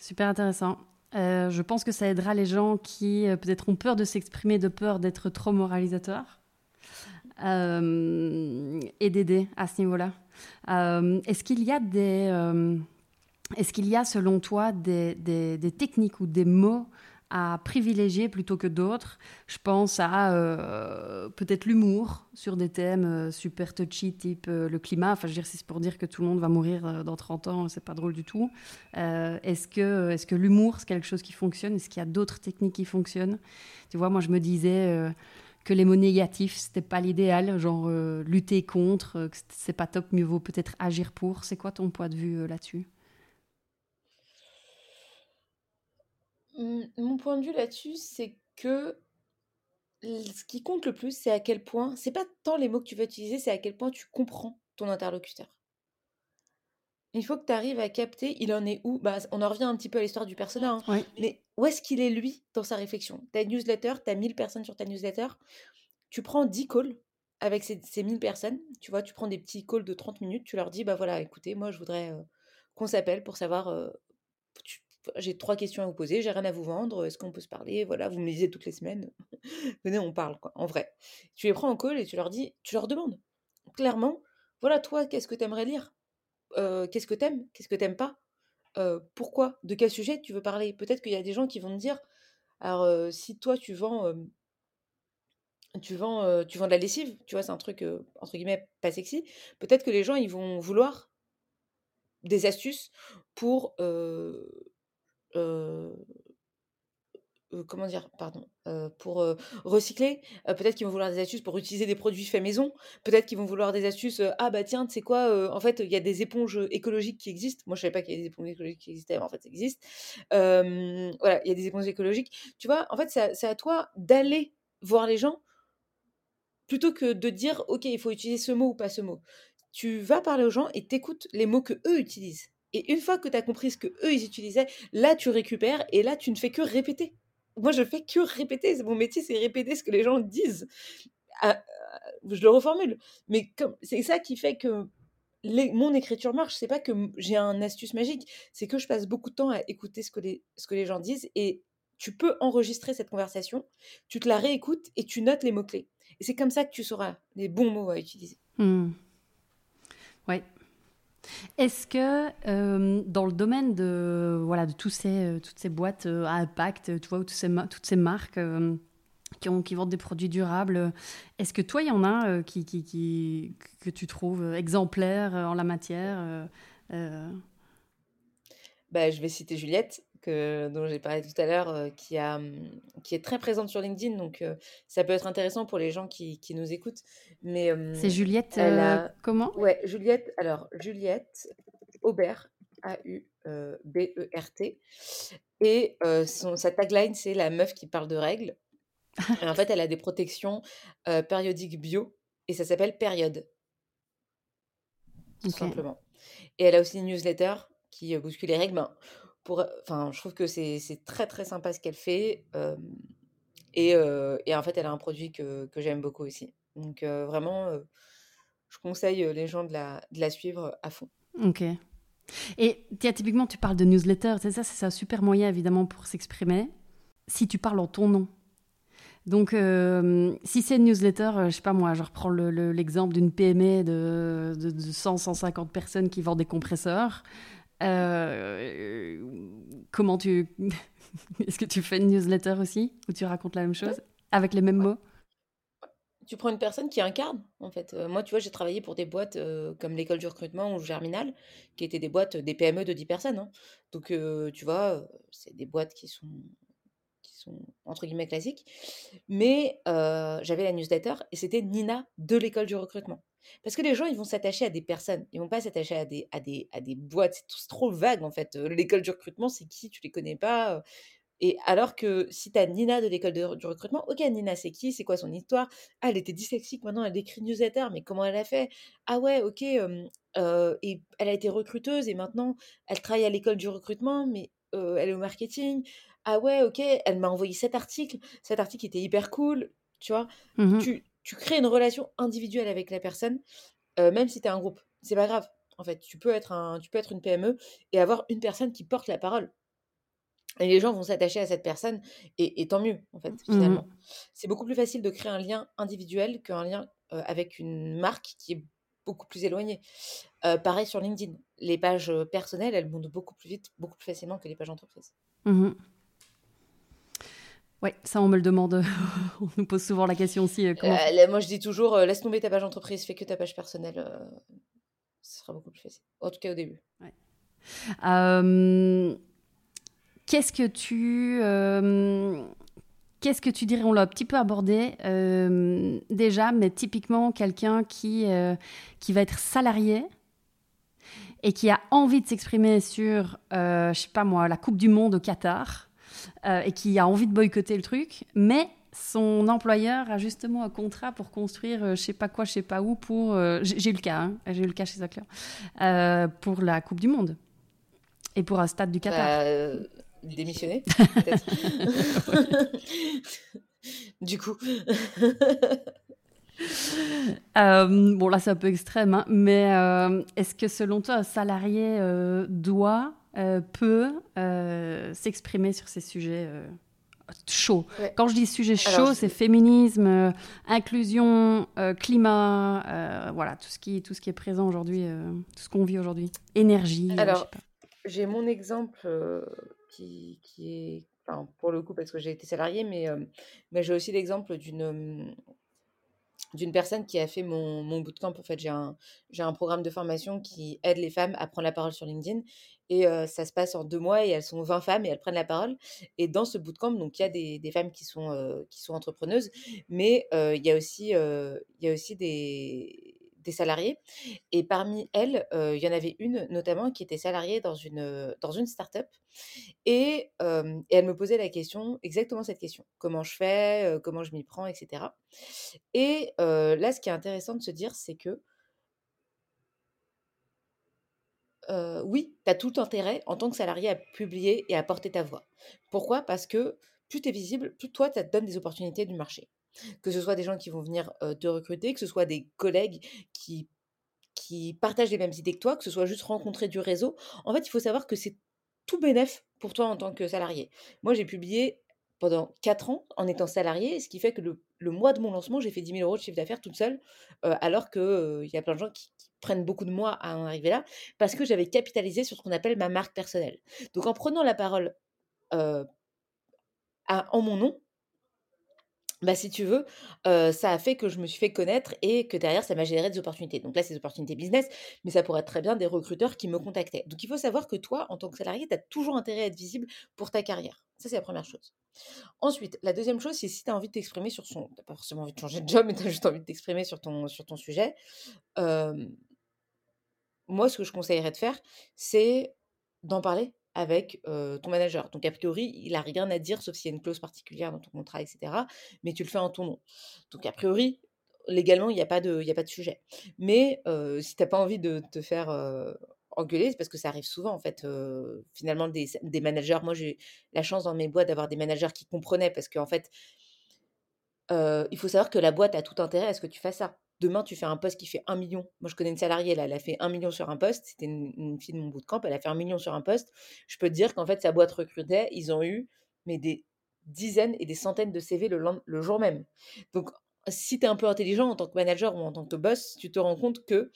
Super intéressant. Euh, je pense que ça aidera les gens qui euh, peut-être ont peur de s'exprimer, de peur d'être trop moralisateur euh, et d'aider à ce niveau-là. Euh, est-ce qu'il y a des, euh, est-ce qu'il y a selon toi des, des, techniques ou des mots à privilégier plutôt que d'autres? Je pense à euh, peut-être l'humour sur des thèmes super touchy type le climat. Enfin, je veux dire, c'est pour dire que tout le monde va mourir dans 30 ans, c'est pas drôle du tout. est-ce que, est-ce que l'humour c'est quelque chose qui fonctionne? Est-ce qu'il y a d'autres techniques qui fonctionnent? Tu vois, moi je me disais que les mots négatifs, c'était pas l'idéal, genre euh, lutter contre, euh, c'est pas top, mieux vaut peut-être agir pour. C'est quoi ton point de vue euh, là-dessus? Mmh, Mon point de vue là-dessus, c'est que ce qui compte le plus, c'est à quel point, c'est pas tant les mots que tu vas utiliser, c'est à quel point tu comprends ton interlocuteur. Il faut que tu arrives à capter, il en est où bah, On en revient un petit peu à l'histoire du personnage. Hein. Mais où est-ce qu'il est, lui, dans sa réflexion? Ta newsletter, tu as 1000 personnes sur ta newsletter. Tu prends 10 calls avec ces, ces 1000 personnes. Tu vois, tu prends des petits calls de 30 minutes. Tu leur dis, bah voilà, écoutez, moi, je voudrais qu'on s'appelle pour savoir j'ai trois questions à vous poser, j'ai rien à vous vendre, est-ce qu'on peut se parler? Voilà, vous me lisez toutes les semaines. Venez, on parle, quoi, en vrai. Tu les prends en call et tu leur dis, tu leur demandes clairement, voilà, toi, qu'est-ce que tu aimerais lire? Qu'est-ce que t'aimes? Qu'est-ce que t'aimes pas? Pourquoi? De quel sujet tu veux parler? Peut-être qu'il y a des gens qui vont te dire, alors si toi tu vends tu vends, tu vends de la lessive, tu vois, c'est un truc, entre guillemets, pas sexy. Peut-être que les gens, ils vont vouloir des astuces pour, comment dire? Pardon, pour, recycler. peut-être qu'ils vont vouloir des astuces pour utiliser des produits faits maison. Peut-être qu'ils vont vouloir des astuces, «Ah bah tiens, tu sais quoi? en fait, il y a des éponges, écologiques qui existent». Moi, je savais pas qu'il y a des éponges écologiques qui existaient, mais en fait, ça existe. voilà, il y a des éponges écologiques. Tu vois? En fait, c'est à toi d'aller voir les gens plutôt que de dire: «OK, il faut utiliser ce mot ou pas ce mot». Tu vas parler aux gens et t'écoutes les mots que eux utilisent et une fois que tu as compris ce qu'eux, ils utilisaient, là, tu récupères et là, tu ne fais que répéter. Moi, je fais que répéter. Mon métier, c'est répéter ce que les gens disent. Ah, je le reformule. Mais c'est ça qui fait que mon écriture marche. C'est pas que j'ai un astuce magique. C'est que je passe beaucoup de temps à écouter ce que les, ce que les gens disent et tu peux enregistrer cette conversation, tu te la réécoutes et tu notes les mots-clés. Et c'est comme ça que tu sauras les bons mots à utiliser. Mmh. Ouais. Est-ce que euh, dans le domaine de, voilà, de tous ces, euh, toutes ces boîtes euh, à impact, tu vois, toutes ces, toutes ces marques qui, vendent des produits durables, est-ce que toi, il y en a qui, qui, qui, que tu trouves exemplaires en la matière bah, Je vais citer Juliette, dont j'ai parlé tout à l'heure, qui, a, mmh, qui est très présente sur LinkedIn. Donc, ça peut être intéressant pour les gens qui, qui nous écoutent. Mais C'est Juliette, comment? Ouais, Juliette, alors Juliette Aubert, A-U-B-E-R-T. Et son, sa tagline, c'est la meuf qui parle de règles. Et en fait, elle a des protections périodiques bio et ça s'appelle Période. Tout simplement. Et elle a aussi une newsletter qui bouscule les règles. Ben, enfin, je trouve que c'est très très sympa ce qu'elle fait. et, en fait, elle a un produit que, j'aime beaucoup aussi. Donc vraiment, je conseille les gens de la, suivre à fond. Ok. Et tiens, typiquement, tu parles de newsletter, c'est ça, c'est un super moyen évidemment pour s'exprimer. Si tu parles en ton nom. Donc, si c'est une newsletter, je sais pas moi, je reprends l'exemple d'une PME de 100-150 personnes qui vendent des compresseurs. Euh, comment tu. Est-ce que tu fais une newsletter aussi où tu racontes la même chose avec les mêmes mots? Tu prends une personne qui incarne, en fait. Euh, moi, tu vois, j'ai travaillé pour des boîtes euh, comme l'école du recrutement ou Germinal, qui étaient des boîtes, des PME de 10 personnes. Hein. Donc, tu vois, c'est des boîtes qui sont entre guillemets classiques. Mais j'avais la newsletter et c'était Nina de l'école du recrutement. Parce que les gens, ils vont s'attacher à des personnes, ils vont pas s'attacher à des, à, des, à des boîtes. C'est trop vague en fait. L'école du recrutement, c'est qui? Tu les connais pas? Et alors que si tu as Nina de l'école du recrutement, ok, Nina, c'est qui? C'est quoi son histoire? Ah, elle était dyslexique, maintenant elle écrit newsletter, mais comment elle a fait? Ah ouais, ok, et elle a été recruteuse et maintenant elle travaille à l'école du recrutement, mais elle est au marketing. Ah ouais, ok, elle m'a envoyé cet article, cet article était hyper cool, tu vois? Mmh tu, tu, crées une relation individuelle avec la personne, même si tu es un groupe. C'est pas grave. En fait, tu peux, être un, tu peux être une PME et avoir une personne qui porte la parole. Et les gens vont s'attacher à cette personne, et, tant mieux, en fait, mmh finalement. C'est beaucoup plus facile de créer un lien individuel qu'un lien avec une marque qui est beaucoup plus éloignée. pareil sur LinkedIn. Les pages personnelles, elles montent beaucoup plus vite, beaucoup plus facilement que les pages entreprises. Mmh oui, ça on me le demande. on nous pose souvent la question aussi. Euh, euh, moi je dis toujours, euh, laisse tomber ta page entreprise, fais que ta page personnelle. ce sera beaucoup plus facile. En tout cas au début. Qu'est-ce que tu... Qu'est-ce que tu dirais? On l'a un petit peu abordé déjà, mais typiquement quelqu'un qui, qui va être salarié et qui a envie de s'exprimer sur, je sais pas moi, la Coupe du Monde au Qatar euh, et qui a envie de boycotter le truc, mais son employeur a justement un contrat pour construire euh, je sais pas quoi, je sais pas où pour. Euh, j'ai eu le cas, hein, j'ai eu le cas chez Zacler, pour la Coupe du Monde et pour un stade du Qatar. Bah, démissionner, peut-être. du coup. bon, là, c'est un peu extrême, hein, mais est-ce que selon toi, un salarié doit euh, peut euh, s'exprimer sur ces sujets euh, chauds Ouais. Quand je dis sujet chaud, c'est féminisme, inclusion, climat, voilà, tout ce qui, tout ce qui est présent aujourd'hui, tout ce qu'on vit aujourd'hui. Énergie, Alors. J'ai mon exemple qui, qui est, enfin, pour le coup, parce que j'ai été salariée, mais, mais j'ai aussi l'exemple d'une d'une personne qui a fait mon, mon bootcamp. En fait, j'ai un, j'ai un programme de formation qui aide les femmes à prendre la parole sur LinkedIn. Et ça se passe en deux mois et elles sont 20 femmes et elles prennent la parole. Et dans ce bootcamp, donc il y a des, femmes qui sont, qui sont entrepreneuses, mais il y a aussi, des, des salariés. Et parmi elles, il y en avait une notamment qui était salariée dans une, dans une start-up. Et, et elle me posait la question, exactement cette question. Comment je fais, comment je m'y prends, etc. Et là, ce qui est intéressant de se dire, c'est que oui, tu as tout intérêt en tant que salarié à publier et à porter ta voix. Pourquoi? Parce que plus tu es visible, plus toi, ça te donne des opportunités du marché. Que ce soit des gens qui vont venir te recruter, que ce soit des collègues qui, qui partagent les mêmes idées que toi, que ce soit juste rencontrer du réseau. En fait, il faut savoir que c'est tout bénef pour toi en tant que salarié. Moi, j'ai publié pendant 4 ans en étant salarié, ce qui fait que le, le mois de mon lancement, j'ai fait 10 000 euros de chiffre d'affaires toute seule, euh, alors qu'il y a plein de gens qui, prennent beaucoup de mois à en arriver là, parce que j'avais capitalisé sur ce qu'on appelle ma marque personnelle. Donc en prenant la parole euh, en mon nom, bah, si tu veux, ça a fait que je me suis fait connaître et que derrière ça m'a généré des opportunités. Donc là, c'est des opportunités business, mais ça pourrait être très bien des recruteurs qui me contactaient. Donc il faut savoir que toi, en tant que salarié, tu as toujours intérêt à être visible pour ta carrière. Ça, c'est la première chose. Ensuite, la deuxième chose, c'est si tu as envie de t'exprimer sur son tu pas forcément envie de changer de job, mais tu as juste envie de t'exprimer sur ton sur ton sujet, moi, ce que je conseillerais de faire, c'est d'en parler avec ton manager. Donc, a priori, il n'a rien à dire, sauf s'il y a une clause particulière dans ton contrat, etc. Mais tu le fais en ton nom. Donc, a priori, légalement, il n'y a, pas de- pas de sujet. Mais si tu n'as pas envie de te faire engueuler, c'est parce que ça arrive souvent, en fait. finalement, des, managers, moi, j'ai la chance dans mes boîtes d'avoir des managers qui comprenaient, parce qu'en fait, euh, il faut savoir que la boîte a tout intérêt à ce que tu fasses ça. Demain, tu fais un poste qui fait un million. Moi, je connais une salariée, là, elle a fait un million sur un poste. C'était une, une fille de mon bootcamp, elle a fait un million sur un poste. Je peux te dire qu'en fait, sa boîte recrutait, ils ont eu mais des dizaines et des centaines de CV le, jour même. Donc, si tu es un peu intelligent en tant que manager ou en tant que boss, tu te rends compte que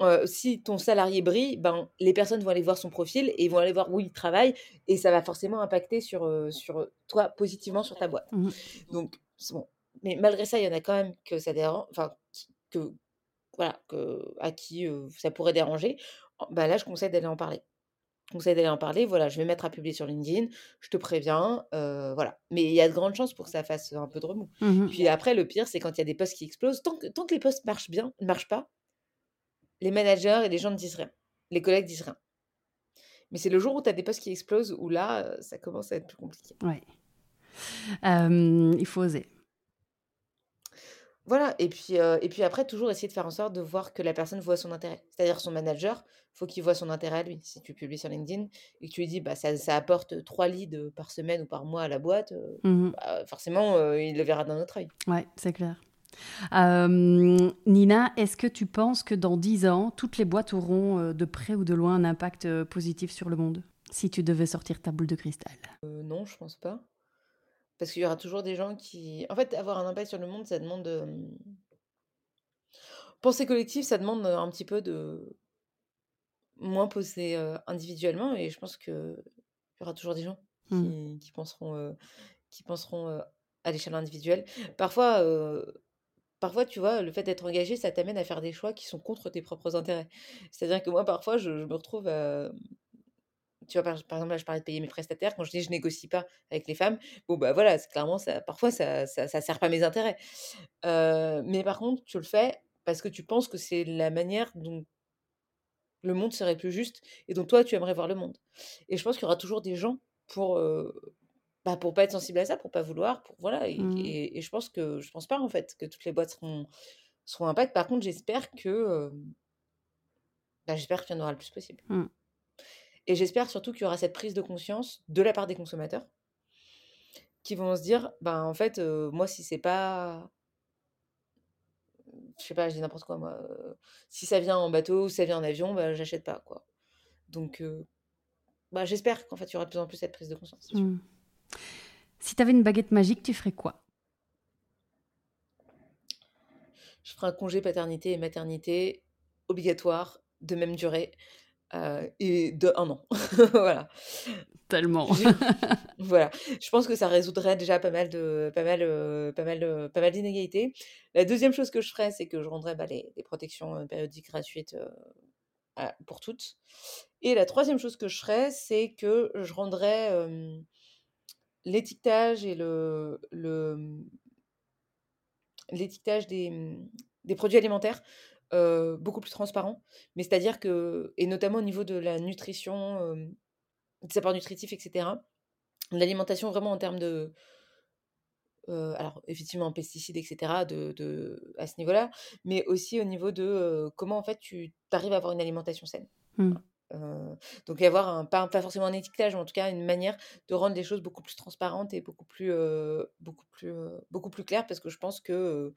euh, si ton salarié brille, ben, les personnes vont aller voir son profil et vont aller voir où il travaille et ça va forcément impacter sur, euh, sur toi positivement sur ta boîte. Mhm. Donc, c'est bon. Mais malgré ça, il y en a quand même que ça dérange, enfin, que, voilà, que, à qui euh, ça pourrait déranger. Bah là, je conseille d'aller en parler. Je conseille d'aller en parler. Voilà, je vais mettre à publier sur LinkedIn. Je te préviens. euh, voilà. Mais il y a de grandes chances pour que ça fasse un peu de remous. Mhm. Puis après, le pire, c'est quand il y a des postes qui explosent. Tant que, tant que les postes marchent bien, ne marchent pas, les managers et les gens ne disent rien. Les collègues disent rien. Mais c'est le jour où tu as des postes qui explosent où là, ça commence à être plus compliqué. Ouais. Euh, il faut oser. Voilà, et puis, euh, et puis après, toujours essayer de faire en sorte de voir que la personne voit son intérêt. C'est-à-dire son manager, faut qu'il voit son intérêt à lui. Si tu publies sur LinkedIn et que tu lui dis, bah, ça, ça apporte trois leads par semaine ou par mois à la boîte, euh, Mhm. bah, forcément, euh, il le verra d'un autre œil. Ouais, c'est clair. Nina, est-ce que tu penses que dans 10 ans, toutes les boîtes auront de près ou de loin un impact positif sur le monde? Si tu devais sortir ta boule de cristal? Non, je pense pas. Parce qu'il y aura toujours des gens qui... En fait, avoir un impact sur le monde, ça demande... euh, Penser collectif, ça demande un petit peu de moins poser individuellement. Et je pense que il y aura toujours des gens qui, Mhm. qui penseront, euh, qui penseront euh, à l'échelle individuelle. Parfois, euh, parfois, tu vois, le fait d'être engagé, ça t'amène à faire des choix qui sont contre tes propres intérêts. C'est-à-dire que moi, parfois, je, je me retrouve à... Tu vois, par, par exemple, là, je parlais de payer mes prestataires. Quand je dis je négocie pas avec les femmes, bon, bah voilà, clairement, ça, parfois, ça, ça, ça sert pas mes intérêts. Euh, mais par contre, tu le fais parce que tu penses que c'est la manière dont le monde serait plus juste et dont toi, tu aimerais voir le monde. Et je pense qu'il y aura toujours des gens pour, euh, bah, pour pas être sensible à ça, pour pas vouloir, pour voilà. Et, Mhm. et- et je pense que je pense pas en fait que toutes les boîtes seront seront impact. Par contre, j'espère que euh, bah, j'espère qu'il y en aura le plus possible. Mhm. Et j'espère surtout qu'il y aura cette prise de conscience de la part des consommateurs qui vont se dire, ben en fait, euh, moi si c'est pas je sais pas, je dis n'importe quoi moi. euh, si ça vient en bateau ou ça vient en avion, bah, j'achète pas quoi. Donc euh, bah, j'espère qu'en fait, il y aura de plus en plus cette prise de conscience. Hmm. Si tu avais une baguette magique, tu ferais quoi? Je ferais un congé paternité et maternité obligatoire de même durée euh, et de un an. voilà. Tellement. voilà. Je pense que ça résoudrait déjà pas mal de pas mal euh, pas mal euh, pas mal d'inégalités. La deuxième chose que je ferais, c'est que je rendrais bah, les, protections périodiques gratuites pour toutes. Et la troisième chose que je ferais, c'est que je rendrais l'étiquetage et le, le l'étiquetage des, des, produits alimentaires beaucoup plus transparent. Mais c'est-à-dire que, et notamment au niveau de la nutrition, des apports nutritifs, etc., l'alimentation vraiment en termes de. alors, effectivement, pesticides, etc., de, de à ce niveau-là, mais aussi au niveau de comment en fait tu arrives à avoir une alimentation saine. Mmh. donc, y avoir un, pas, pas, forcément un étiquetage, mais en tout cas une manière de rendre les choses beaucoup plus transparentes et beaucoup plus, beaucoup plus, beaucoup plus claires, parce que je pense que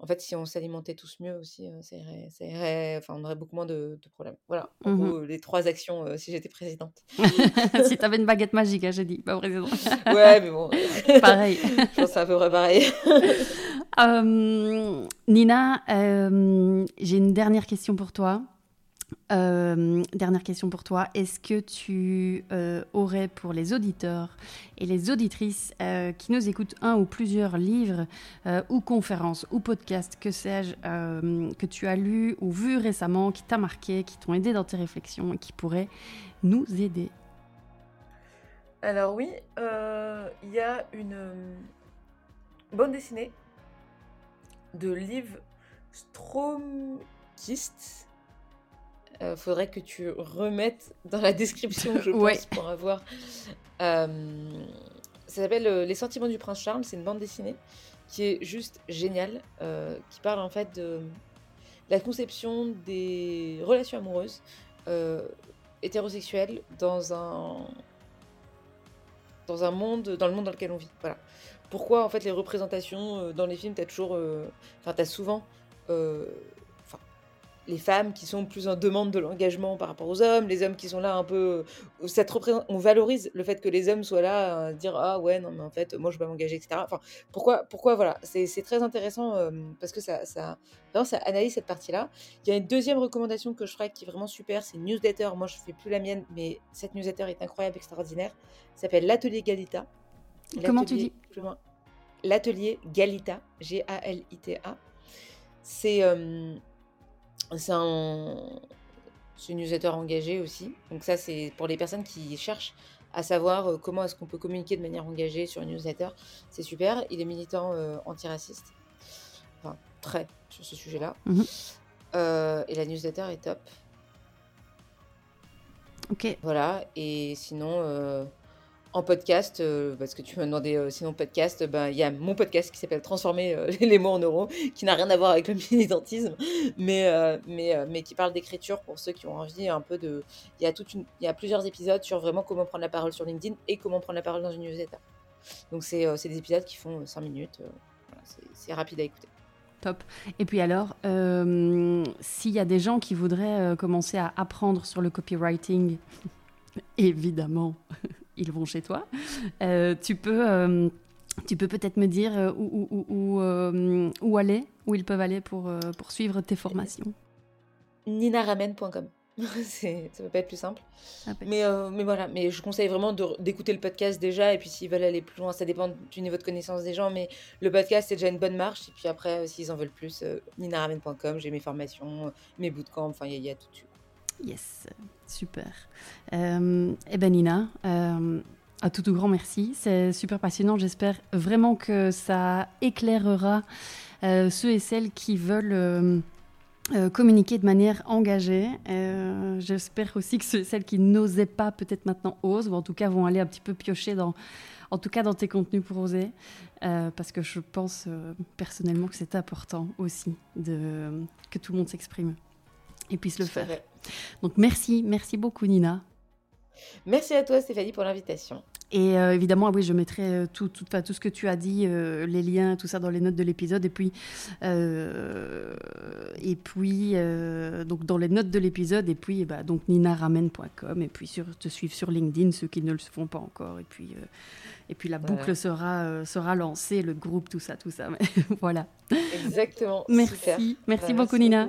en fait, si on s'alimentait tous mieux aussi, ça, irait, enfin, on aurait beaucoup moins de, problèmes. Voilà, en gros, les trois actions si j'étais présidente. si tu avais une baguette magique, hein, j'ai dit, pas présidente. ouais, mais bon. pareil. Je pense que c'est à peu près pareil. Nina, j'ai une dernière question pour toi. Euh, dernière question pour toi. Est-ce que tu euh, aurais pour les auditeurs et les auditrices euh, qui nous écoutent un ou plusieurs livres ou conférences ou podcasts, que sais-je, que tu as lu ou vu récemment, qui t'a marqué, qui t'ont aidé dans tes réflexions et qui pourraient nous aider? Alors oui, il y a une bande dessinée de Liv Stromkist euh, faudrait que tu remettes dans la description, je pense, pour avoir. Euh, ça s'appelle euh, Les sentiments du prince Charles. C'est une bande dessinée qui est juste géniale, qui parle en fait de la conception des relations amoureuses hétérosexuelles dans un dans un monde, dans le monde dans lequel on vit. Voilà. Pourquoi en fait les représentations dans les films, t'as toujours, enfin t'as souvent les femmes qui sont plus en demande de l'engagement par rapport aux hommes, les hommes qui sont là un peu. On valorise le fait que les hommes soient là à dire Ah ouais, non, mais en fait, moi je vais pas m'engager, etc. Enfin, pourquoi, pourquoi voilà, c'est très intéressant euh, parce que ça, ça, vraiment, ça analyse cette partie-là. Il y a une deuxième recommandation que je ferai qui est vraiment super c'est une newsletter. Moi je fais plus la mienne, mais cette newsletter est incroyable, extraordinaire. Ça s'appelle L'Atelier Galita. Comment tu dis? L'Atelier Galita, G-A-L-I-T-A. C'est. Euh, c'est un, newsletter engagé aussi. Donc ça, c'est pour les personnes qui cherchent à savoir euh, comment est-ce qu'on peut communiquer de manière engagée sur une newsletter. C'est super. Il est militant euh, antiraciste. Enfin, très sur ce sujet-là. Mhm. Euh, et la newsletter est top. Ok. Voilà. Et sinon, en podcast, euh, parce que tu m'as demandé euh, sinon podcast, ben, il y a mon podcast qui s'appelle Transformer euh, les mots en euros, qui n'a rien à voir avec le militantisme, mais, mais, mais qui parle d'écriture pour ceux qui ont envie un peu de... Il y, a une... y a plusieurs épisodes sur vraiment comment prendre la parole sur LinkedIn et comment prendre la parole dans une newsletter. Donc c'est des épisodes qui font 5 minutes, c'est rapide à écouter. Top. Et puis alors, s'il y a des gens qui voudraient commencer à apprendre sur le copywriting, évidemment, ils vont chez toi. Euh, tu peux, euh, tu peux peut-être me dire euh, où, où, où, où, aller, où ils peuvent aller pour, pour suivre tes formations. ninaramen.com. ça peut pas être plus simple. Ah, mais, mais voilà, mais je conseille vraiment d'écouter le podcast déjà, et puis s'ils veulent aller plus loin, ça dépend du niveau de connaissance des gens, mais le podcast c'est déjà une bonne marche, et puis après, s'ils en veulent plus, ninaramen.com, j'ai mes formations, mes bootcamps, enfin il y, y, a tout. Yes, super. Euh, eh ben Nina, euh, à tout, tout grand merci. C'est super passionnant. J'espère vraiment que ça éclairera euh, ceux et celles qui veulent euh, communiquer de manière engagée. J'espère aussi que ceux et celles qui n'osaient pas peut-être maintenant osent, ou en tout cas vont aller un petit peu piocher dans, en tout cas dans tes contenus pour oser, parce que je pense personnellement que c'est important aussi que tout le monde s'exprime et puisse le faire. Donc merci, merci beaucoup Nina. Merci à toi Stéphanie pour l'invitation. Et euh, évidemment, oui, je mettrai euh, tout, tout, tout, ce que tu as dit, euh, les liens, tout ça dans les notes de l'épisode. Et puis, et puis donc dans les notes de l'épisode. Et puis, bah, donc ninaramen.com. Et puis, sur, te suivre sur LinkedIn, ceux qui ne le font pas encore. Et puis, et puis la boucle sera, sera lancée, le groupe, tout ça, tout ça. voilà. Exactement. Merci. Merci beaucoup, Nina.